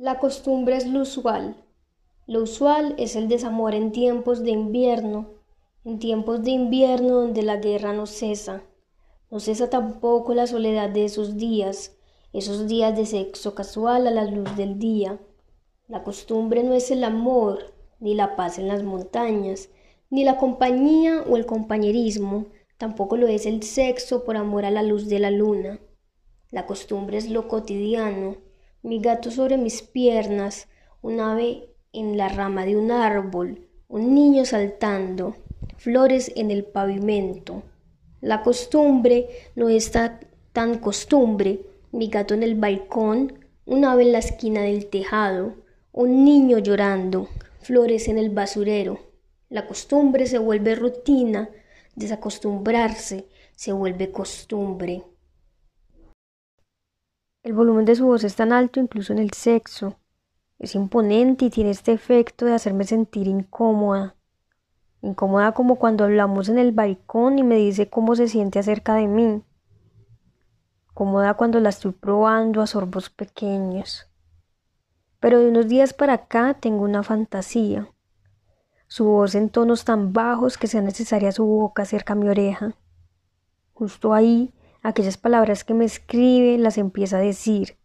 La costumbre es lo usual. Lo usual es el desamor en tiempos de invierno, en tiempos de invierno donde la guerra no cesa. No cesa tampoco la soledad de esos días, esos días de sexo casual a la luz del día. La costumbre no es el amor, ni la paz en las montañas, ni la compañía o el compañerismo, tampoco lo es el sexo por amor a la luz de la luna. La costumbre es lo cotidiano, mi gato sobre mis piernas, un ave en la rama de un árbol, un niño saltando, flores en el pavimento. La costumbre no está tan costumbre, mi gato en el balcón, un ave en la esquina del tejado, un niño llorando, flores en el basurero. La costumbre se vuelve rutina, desacostumbrarse se vuelve costumbre. El volumen de su voz es tan alto incluso en el sexo. Es imponente y tiene este efecto de hacerme sentir incómoda. Incómoda como cuando hablamos en el balcón y me dice cómo se siente acerca de mí. Cómoda cuando la estoy probando a sorbos pequeños. Pero de unos días para acá tengo una fantasía. Su voz en tonos tan bajos que sea necesaria su boca cerca a mi oreja. Justo ahí, aquellas palabras que me escribe las empieza a decir.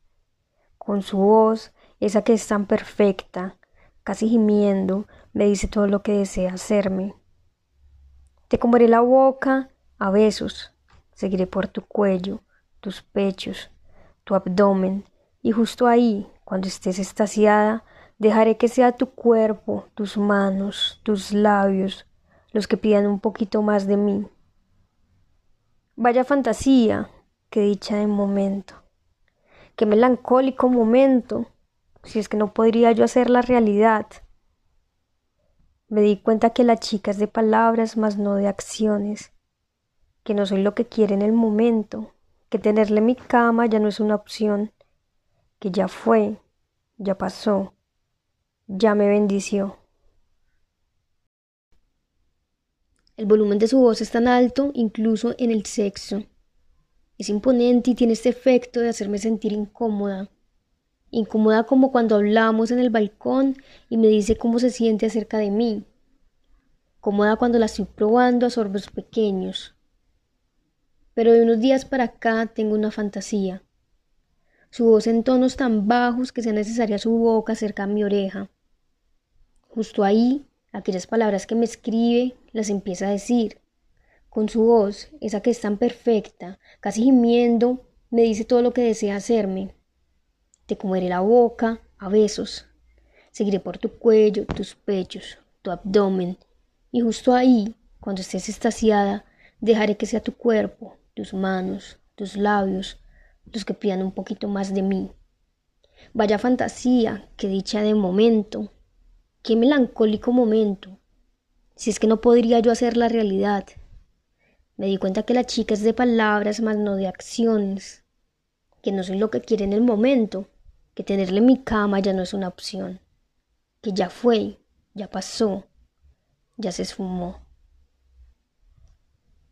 Con su voz, esa que es tan perfecta, casi gimiendo, me dice todo lo que desea hacerme. Te comeré la boca a besos, seguiré por tu cuello, tus pechos, tu abdomen, y justo ahí, cuando estés estaciada, dejaré que sea tu cuerpo, tus manos, tus labios, los que pidan un poquito más de mí. Vaya fantasía, qué dicha de momento, qué melancólico momento, si es que no podría yo hacer la realidad. Me di cuenta que la chica es de palabras más no de acciones, que no soy lo que quiere en el momento, que tenerle mi cama ya no es una opción, que ya fue, ya pasó, ya me bendició. El volumen de su voz es tan alto incluso en el sexo. Es imponente y tiene este efecto de hacerme sentir incómoda. Incómoda como cuando hablamos en el balcón y me dice cómo se siente acerca de mí. Cómoda cuando la estoy probando a sorbos pequeños. Pero de unos días para acá tengo una fantasía su voz en tonos tan bajos que sea necesaria su boca cerca a mi oreja. Justo ahí, aquellas palabras que me escribe las empieza a decir. Con su voz, esa que es tan perfecta, casi gimiendo, me dice todo lo que desea hacerme. Te comeré la boca a besos. Seguiré por tu cuello, tus pechos, tu abdomen. Y justo ahí, cuando estés estaciada, dejaré que sea tu cuerpo, tus manos, tus labios, los que pidan un poquito más de mí. Vaya fantasía, qué dicha de momento, qué melancólico momento, si es que no podría yo hacer la realidad. Me di cuenta que la chica es de palabras más no de acciones, que no soy lo que quiere en el momento, que tenerle mi cama ya no es una opción, que ya fue, ya pasó, ya se esfumó.